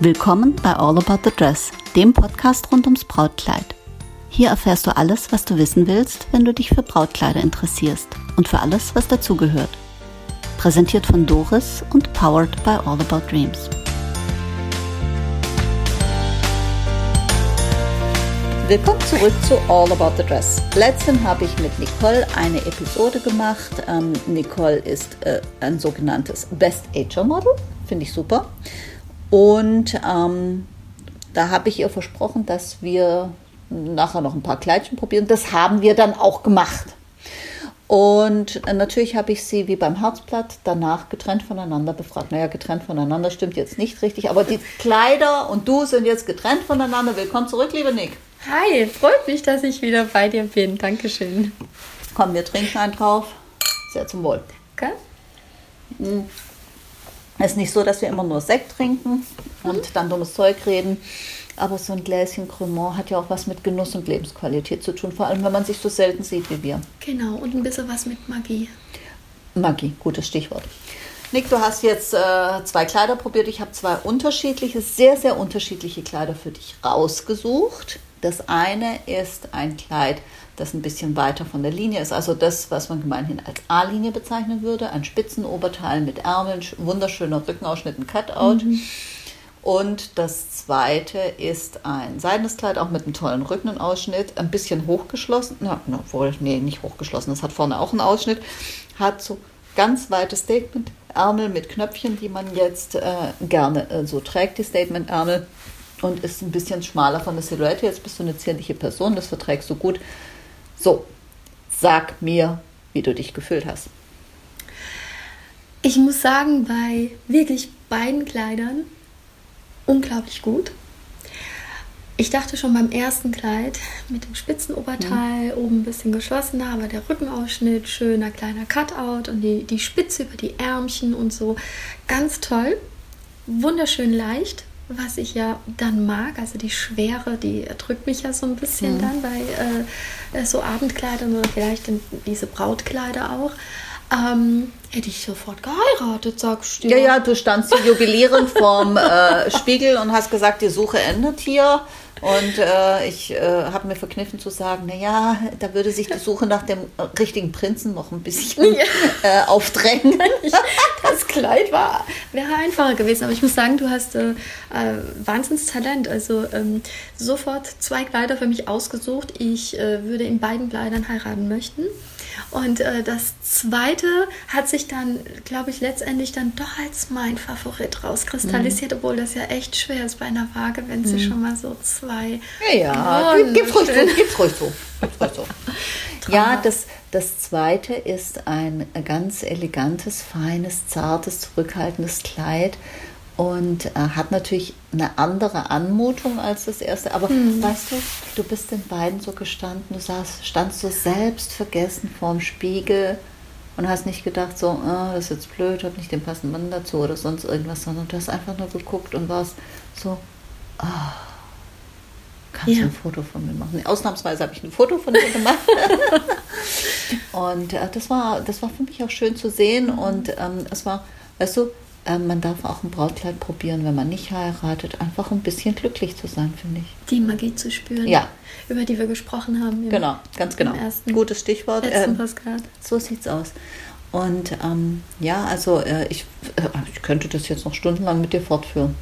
Willkommen bei All About the Dress, dem Podcast rund ums Brautkleid. Hier erfährst du alles, was du wissen willst, wenn du dich für Brautkleider interessierst und für alles, was dazugehört. Präsentiert von Doris und powered by All About Dreams. Willkommen zurück zu All About the Dress. Letztens habe ich mit Nicole eine Episode gemacht. Ähm, Nicole ist äh, ein sogenanntes Best Ager Model, finde ich super. Und ähm, da habe ich ihr versprochen, dass wir nachher noch ein paar Kleidchen probieren. Das haben wir dann auch gemacht. Und äh, natürlich habe ich sie wie beim Herzblatt danach getrennt voneinander befragt. Naja, getrennt voneinander stimmt jetzt nicht richtig, aber die Kleider und du sind jetzt getrennt voneinander. Willkommen zurück, liebe Nick. Hi, freut mich, dass ich wieder bei dir bin. Dankeschön. Komm, wir trinken einen drauf. Sehr zum Wohl. Okay. Es ist nicht so, dass wir immer nur Sekt trinken und dann dummes Zeug reden. Aber so ein Gläschen Cremant hat ja auch was mit Genuss und Lebensqualität zu tun. Vor allem, wenn man sich so selten sieht wie wir. Genau, und ein bisschen was mit Magie. Magie, gutes Stichwort. Nick, du hast jetzt äh, zwei Kleider probiert. Ich habe zwei unterschiedliche, sehr, sehr unterschiedliche Kleider für dich rausgesucht. Das eine ist ein Kleid, das ein bisschen weiter von der Linie ist, also das, was man gemeinhin als A-Linie bezeichnen würde, ein Spitzenoberteil mit Ärmeln, wunderschöner Rückenausschnitt, ein Cutout. Mhm. Und das zweite ist ein seidenes Kleid, auch mit einem tollen Rückenausschnitt, ein bisschen hochgeschlossen, na, obwohl, nee, nicht hochgeschlossen, das hat vorne auch einen Ausschnitt, hat so ganz weite Statement-Ärmel mit Knöpfchen, die man jetzt äh, gerne äh, so trägt, die Statement-Ärmel und ist ein bisschen schmaler von der Silhouette. Jetzt bist du eine zierliche Person, das verträgst du gut. So, sag mir, wie du dich gefühlt hast. Ich muss sagen, bei wirklich beiden Kleidern unglaublich gut. Ich dachte schon beim ersten Kleid mit dem Spitzenoberteil, mhm. oben ein bisschen geschlossener, aber der Rückenausschnitt, schöner kleiner Cutout und die, die Spitze über die Ärmchen und so. Ganz toll, wunderschön leicht was ich ja dann mag. Also die Schwere, die erdrückt mich ja so ein bisschen mhm. dann bei äh, so Abendkleidern oder vielleicht in diese Brautkleider auch. Ähm, hätte ich sofort geheiratet, sagst du. Ja, ja, du standst jubilierend vorm äh, Spiegel und hast gesagt, die Suche endet hier. Und äh, ich äh, habe mir verkniffen zu sagen, naja, da würde sich die Suche nach dem richtigen Prinzen noch ein bisschen ja. äh, aufdrängen. das Kleid war, wäre einfacher gewesen, aber ich muss sagen, du hast äh, äh, Wahnsinnstalent. Also ähm, sofort zwei Kleider für mich ausgesucht. Ich äh, würde in beiden Kleidern heiraten möchten. Und äh, das zweite hat sich dann, glaube ich, letztendlich dann doch als mein Favorit rauskristallisiert, mhm. obwohl das ja echt schwer ist bei einer Waage, wenn sie mhm. schon mal so zwei. Ja, ja gib ruhig so, gib ruhig so. Ja, das, das zweite ist ein ganz elegantes, feines, zartes, zurückhaltendes Kleid und äh, hat natürlich eine andere Anmutung als das erste. Aber mhm. weißt du, du bist den beiden so gestanden, du saß, standst so selbstvergessen vorm Spiegel und hast nicht gedacht, so, oh, das ist jetzt blöd, hab nicht den passenden Mann dazu oder sonst irgendwas, sondern du hast einfach nur geguckt und warst so, oh, kannst ja. du ein Foto von mir machen? Ausnahmsweise habe ich ein Foto von dir gemacht. und äh, das, war, das war für mich auch schön zu sehen und ähm, es war, weißt du, man darf auch ein Brautkleid probieren, wenn man nicht heiratet, einfach ein bisschen glücklich zu sein, finde ich. Die Magie zu spüren, ja. über die wir gesprochen haben. Genau, ganz genau. Gutes Stichwort. Ähm, so sieht's aus. Und ähm, ja, also äh, ich, äh, ich könnte das jetzt noch stundenlang mit dir fortführen.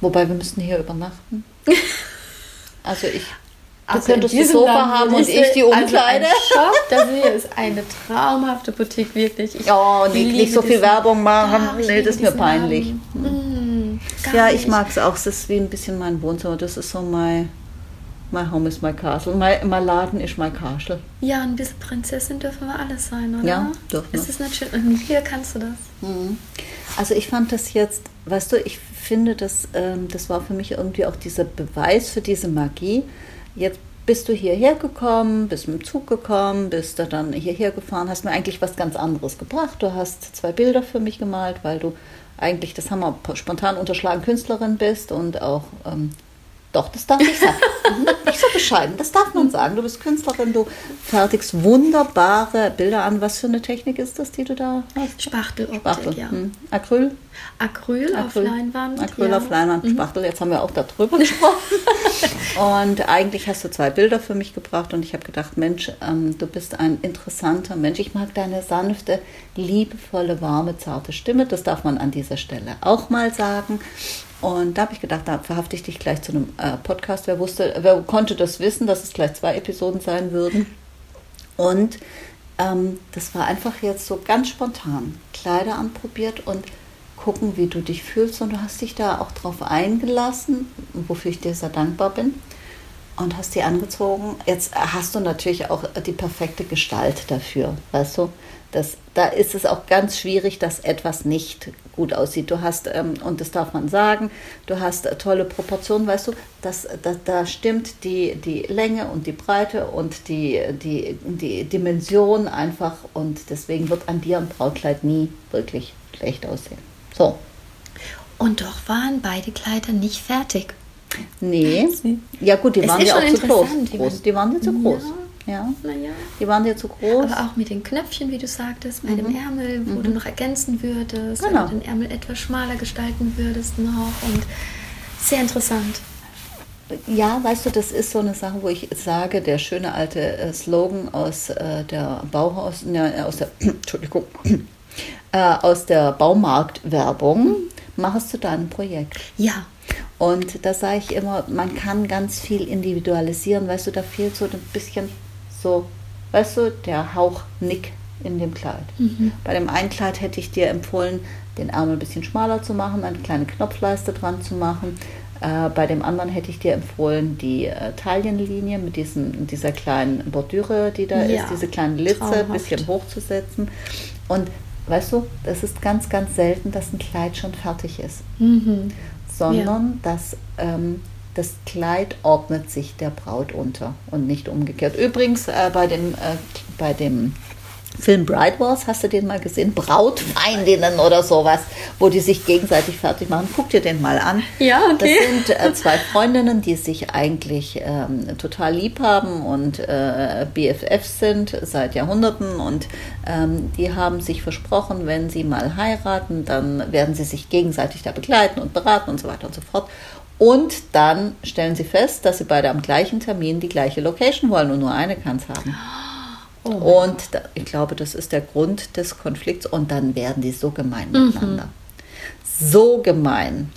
Wobei wir müssten hier übernachten. Also ich Du also könntest das Sofa Land haben und ich die Umkleide. Also Shop, das hier ist eine traumhafte Boutique, wirklich. Ich oh, nicht, nicht so viel Werbung machen. Oh, nee, das ist mir peinlich. Mm, ja, ich mag es auch. Es ist wie ein bisschen mein Wohnzimmer. Das ist so mein, my home is my castle. Mein, mein Laden ist mein Castle. Ja, ein bisschen Prinzessin dürfen wir alles sein, oder? Ja, dürfen wir. Ist es nicht schön? Und hier kannst du das. Mhm. Also ich fand das jetzt, weißt du, ich finde, das, ähm, das war für mich irgendwie auch dieser Beweis für diese Magie jetzt bist du hierher gekommen, bist mit dem Zug gekommen, bist du dann hierher gefahren, hast mir eigentlich was ganz anderes gebracht. Du hast zwei Bilder für mich gemalt, weil du eigentlich, das haben wir spontan unterschlagen, Künstlerin bist und auch, ähm, doch, das darf ich sagen. Mhm. So bescheiden, das darf man sagen. Du bist Künstlerin, du fertigst wunderbare Bilder an. Was für eine Technik ist das, die du da hast? Spachteloptik, Spachtel. ja. Hm. Acryl? Acryl, auf Acryl. Leinwand. Acryl ja. auf Leinwand, Spachtel. Jetzt haben wir auch darüber gesprochen. und eigentlich hast du zwei Bilder für mich gebracht und ich habe gedacht, Mensch, ähm, du bist ein interessanter Mensch. Ich mag deine sanfte, liebevolle, warme, zarte Stimme. Das darf man an dieser Stelle auch mal sagen. Und da habe ich gedacht, da verhafte ich dich gleich zu einem äh, Podcast. Wer wusste, wer konnte das wissen, dass es gleich zwei Episoden sein würden? Und ähm, das war einfach jetzt so ganz spontan. Kleider anprobiert und gucken, wie du dich fühlst. Und du hast dich da auch drauf eingelassen, wofür ich dir sehr dankbar bin. Und hast die angezogen. Jetzt hast du natürlich auch die perfekte Gestalt dafür, weißt du? Das, da ist es auch ganz schwierig, dass etwas nicht gut aussieht. Du hast, ähm, und das darf man sagen, du hast äh, tolle Proportionen, weißt du, das, da, da stimmt die, die Länge und die Breite und die, die, die Dimension einfach und deswegen wird an dir ein Brautkleid nie wirklich schlecht aussehen. So, Und doch waren beide Kleider nicht fertig. Nee. Ja gut, die Es waren ja auch zu groß. man- groß. Die waren dir zu groß. Ja. Naja. Die waren dir zu groß. Aber auch mit den Knöpfchen, wie du sagtest, bei dem Ärmel, wo du noch ergänzen würdest, Mhm. Genau. du den Ärmel etwas schmaler gestalten würdest noch. Und sehr interessant. Ja, weißt du, das ist so eine Sache, wo ich sage, der schöne alte äh, Slogan aus äh, der Bauhaus, ne, aus der, Entschuldigung, äh, aus der Baumarktwerbung, mach es zu deinem Projekt. Ja, Und da sage ich immer, man kann ganz viel individualisieren, weißt du, da fehlt so ein bisschen so, weißt du, der Hauch Nick in dem Kleid. Bei dem einen Kleid hätte ich dir empfohlen, den Ärmel ein bisschen schmaler zu machen, eine kleine Knopfleiste dran zu machen. Äh, bei dem anderen hätte ich dir empfohlen, die äh, Taillenlinie mit diesen, dieser kleinen Bordüre, die da Ja, ist, diese kleinen Litze, ein bisschen hochzusetzen. Und weißt du, das ist ganz, ganz selten, dass ein Kleid schon fertig ist mhm. sondern dass ähm, das Kleid ordnet sich der Braut unter und nicht umgekehrt. Übrigens äh, bei dem, äh, bei dem Film Bride Wars, hast du den mal gesehen? Brautfeindinnen oder sowas, wo die sich gegenseitig fertig machen. Guck dir den mal an. Ja, okay. Das sind äh, zwei Freundinnen, die sich eigentlich ähm, total lieb haben und äh, BFFs sind seit Jahrhunderten und ähm, die haben sich versprochen, wenn sie mal heiraten, dann werden sie sich gegenseitig da begleiten und beraten und so weiter und so fort. Und dann stellen sie fest, dass sie beide am gleichen Termin die gleiche Location wollen und nur eine kann es haben. Oh Und da, ich glaube, das ist der Grund des Konflikts. Und dann werden die so gemein miteinander. So gemein.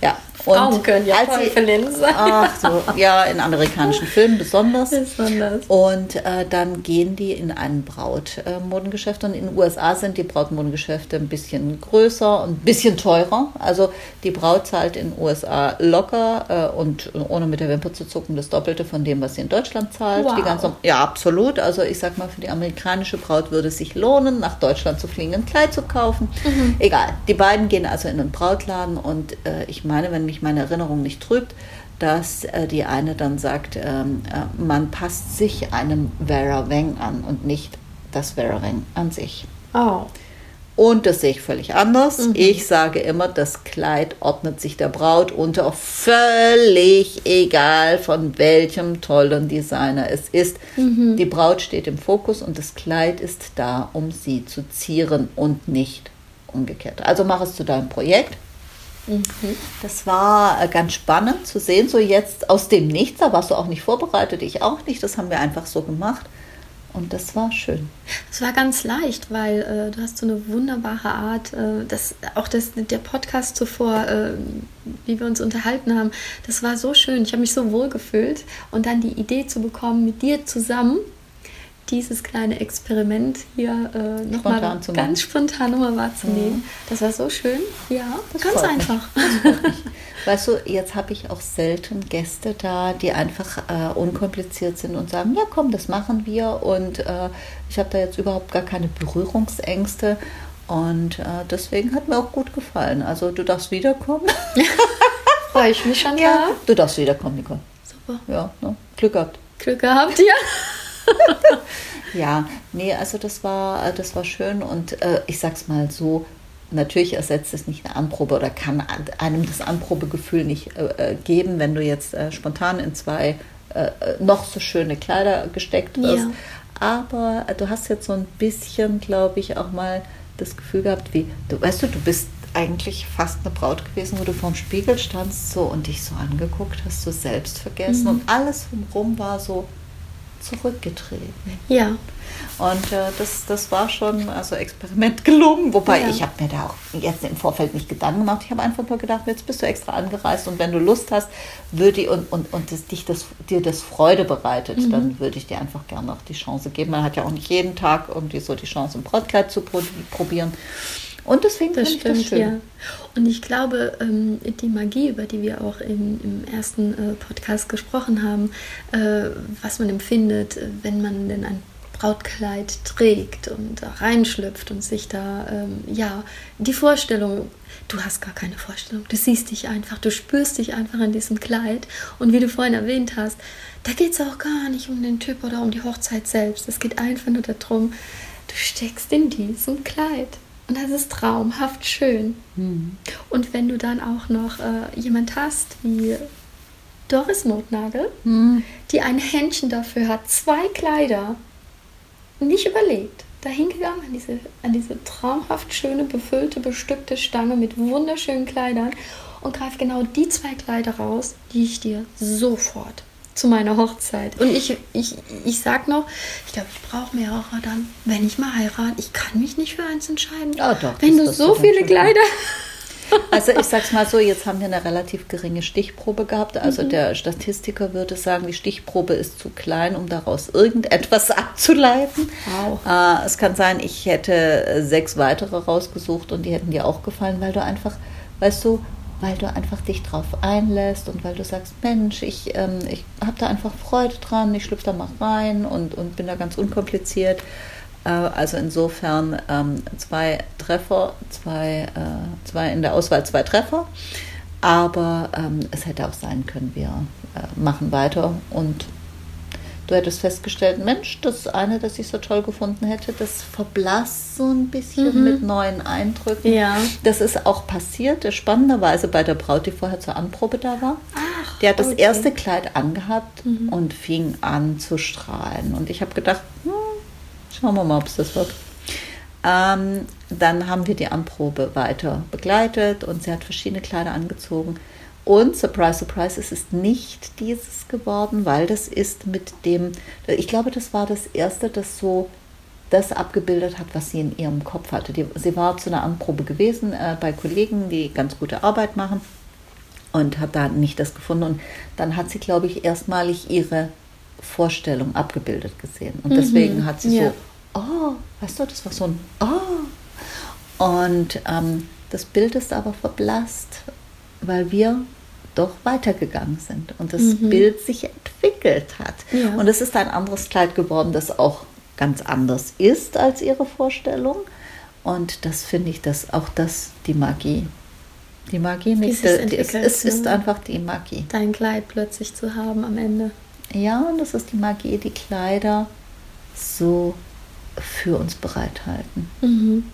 Ja. Frauen können ja Teufelinnen sein. Ach so, ja, in amerikanischen Filmen besonders. Besonders. Und äh, dann gehen die in ein Brautmodengeschäft. Und in den USA sind die Brautmodengeschäfte ein bisschen größer und ein bisschen teurer. Also die Braut zahlt in den USA locker äh, und ohne mit der Wimper zu zucken das Doppelte von dem, was sie in Deutschland zahlt. Wow. Die ganze, ja, absolut. Also ich sag mal, für die amerikanische Braut würde es sich lohnen, nach Deutschland zu fliegen, ein Kleid zu kaufen. Egal. Die beiden gehen also in den Brautladen und äh, ich meine, wenn mich meine Erinnerung nicht trübt, dass äh, die eine dann sagt, ähm, äh, man passt sich einem Vera Wang an und nicht das Vera Wang an sich. Oh. Und das sehe ich völlig anders. Ich sage immer, das Kleid ordnet sich der Braut unter, völlig egal von welchem tollen Designer es ist. Die Braut steht im Fokus und das Kleid ist da, um sie zu zieren und nicht umgekehrt. Also mach es zu deinem Projekt. Das war äh, ganz spannend zu sehen, so jetzt aus dem Nichts. Da warst du auch nicht vorbereitet, ich auch nicht. Das haben wir einfach so gemacht. Und das war schön. Es war ganz leicht, weil äh, du hast so eine wunderbare Art, äh, das, auch das, der Podcast zuvor, äh, wie wir uns unterhalten haben, das war so schön. Ich habe mich so wohl gefühlt und dann die Idee zu bekommen, mit dir zusammen dieses kleine Experiment hier äh, nochmal Spontan zu machen. ganz spontan nochmal wahrzunehmen. Das war so schön. Ja, ganz freut mich. einfach. Weißt du, jetzt habe ich auch selten Gäste da, die einfach äh, unkompliziert sind und sagen, ja komm, das machen wir. Und äh, ich habe da jetzt überhaupt gar keine Berührungsängste. Und äh, deswegen hat mir auch gut gefallen. Also du darfst wiederkommen. Freue ich mich schon, ja. Du darfst wiederkommen, Nicole. Super. Ja, ne? Glück gehabt. Glück gehabt, ja. Ja, nee, also das war, das war schön und äh, ich sag's mal so, natürlich ersetzt es nicht eine Anprobe oder kann an- einem das Anprobegefühl nicht äh, äh, geben, wenn du jetzt äh, spontan in zwei äh, äh, noch so schöne Kleider gesteckt wirst. Ja. Aber du hast jetzt so ein bisschen, glaube ich, auch mal das Gefühl gehabt, wie, du weißt du, du bist eigentlich fast eine Braut gewesen, wo du vorm Spiegel standst so und dich so angeguckt hast, so selbst vergessen Mhm. und alles drumherum war so zurückgetreten. Ja, Und äh, das, das war schon also Experiment gelungen, wobei Ja. ich habe mir da auch jetzt im Vorfeld nicht Gedanken gemacht. Ich habe einfach nur gedacht, jetzt bist du extra angereist und wenn du Lust hast, würde ich, und, und, und das, dich das, dir das Freude bereitet, Mhm. dann würde ich dir einfach gerne auch die Chance geben. Man hat ja auch nicht jeden Tag irgendwie so die Chance, ein Brautkleid zu pro- probieren. Und deswegen das finde ich das schön. ja. Und ich glaube, ähm, die Magie, über die wir auch im, im ersten äh, Podcast gesprochen haben, äh, was man empfindet, äh, wenn man denn ein Brautkleid trägt und da reinschlüpft und sich da, ähm, ja, die Vorstellung, du hast gar keine Vorstellung, du siehst dich einfach, du spürst dich einfach in diesem Kleid. Und wie du vorhin erwähnt hast, da geht es auch gar nicht um den Typ oder um die Hochzeit selbst. Es geht einfach nur darum, du steckst in diesem Kleid. Und das ist traumhaft schön. Und wenn du dann auch noch äh, jemand hast wie Doris Notnagel, Hm. die ein Händchen dafür hat, zwei Kleider, nicht überlegt, da hingegangen an diese, an diese traumhaft schöne, befüllte, bestückte Stange mit wunderschönen Kleidern und greift genau die zwei Kleider raus, die ich dir sofort zu meiner Hochzeit. Und ich, ich, ich sag noch, ich glaube, ich brauche mehrere dann, wenn ich mal heirate. Ich kann mich nicht für eins entscheiden. Ja, doch, wenn du so viele Kleider Also ich sag's mal so, jetzt haben wir eine relativ geringe Stichprobe gehabt. Also Mhm. der Statistiker würde sagen, die Stichprobe ist zu klein, um daraus irgendetwas abzuleiten. Wow. Äh, es kann sein, ich hätte äh, sechs weitere rausgesucht und die hätten dir auch gefallen, weil du einfach, weißt du, weil du einfach dich drauf einlässt und weil du sagst, Mensch, ich, ähm, ich habe da einfach Freude dran, ich schlüpfe da mal rein und, und bin da ganz unkompliziert. Äh, Also insofern ähm, zwei Treffer, zwei, äh, zwei in der Auswahl zwei Treffer. Aber ähm, es hätte auch sein können, wir äh, machen weiter und du hättest festgestellt, Mensch, das eine, das ich so toll gefunden hätte, das verblasst so ein bisschen mit neuen Eindrücken. Ja. Das ist auch passiert, spannenderweise bei der Braut, die vorher zur Anprobe da war. Ach, Die hat das okay. erste Kleid angehabt und fing an zu strahlen. Und ich habe gedacht, hm, schauen wir mal, ob es das wird. Ähm, dann haben wir die Anprobe weiter begleitet und sie hat verschiedene Kleider angezogen. Und surprise, surprise, es ist nicht dieses geworden, weil das ist mit dem, ich glaube, das war das erste, das so das abgebildet hat, was sie in ihrem Kopf hatte. Die, sie war zu einer Anprobe gewesen äh, bei Kollegen, die ganz gute Arbeit machen und hat da nicht das gefunden. Und dann hat sie, glaube ich, erstmalig ihre Vorstellung abgebildet gesehen. Und deswegen hat sie ja. so, oh, weißt du, das war so ein oh. Und ähm, das Bild ist aber verblasst, weil wir doch weitergegangen sind und das Bild sich entwickelt hat. Ja. Und es ist ein anderes Kleid geworden, das auch ganz anders ist als ihre Vorstellung. Und das finde ich, dass auch das die Magie. Die Magie nicht. Es, es ist einfach die Magie. dein Kleid plötzlich zu haben am Ende. Ja, und das ist die Magie, die Kleider so für uns bereithalten. Mhm.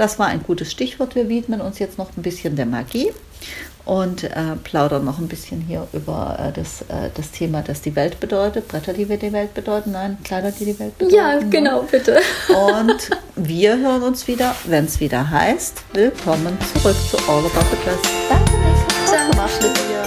Das war ein gutes Stichwort. Wir widmen uns jetzt noch ein bisschen der Magie und äh, plaudern noch ein bisschen hier über äh, das, äh, das Thema, das die Welt bedeutet. Bretter, die wir die Welt bedeuten. Nein, Kleider, die die Welt bedeuten. Ja, ne? genau, bitte. Und wir hören uns wieder, wenn es wieder heißt, willkommen zurück zu All About the Dress. Danke, Nika. Ciao.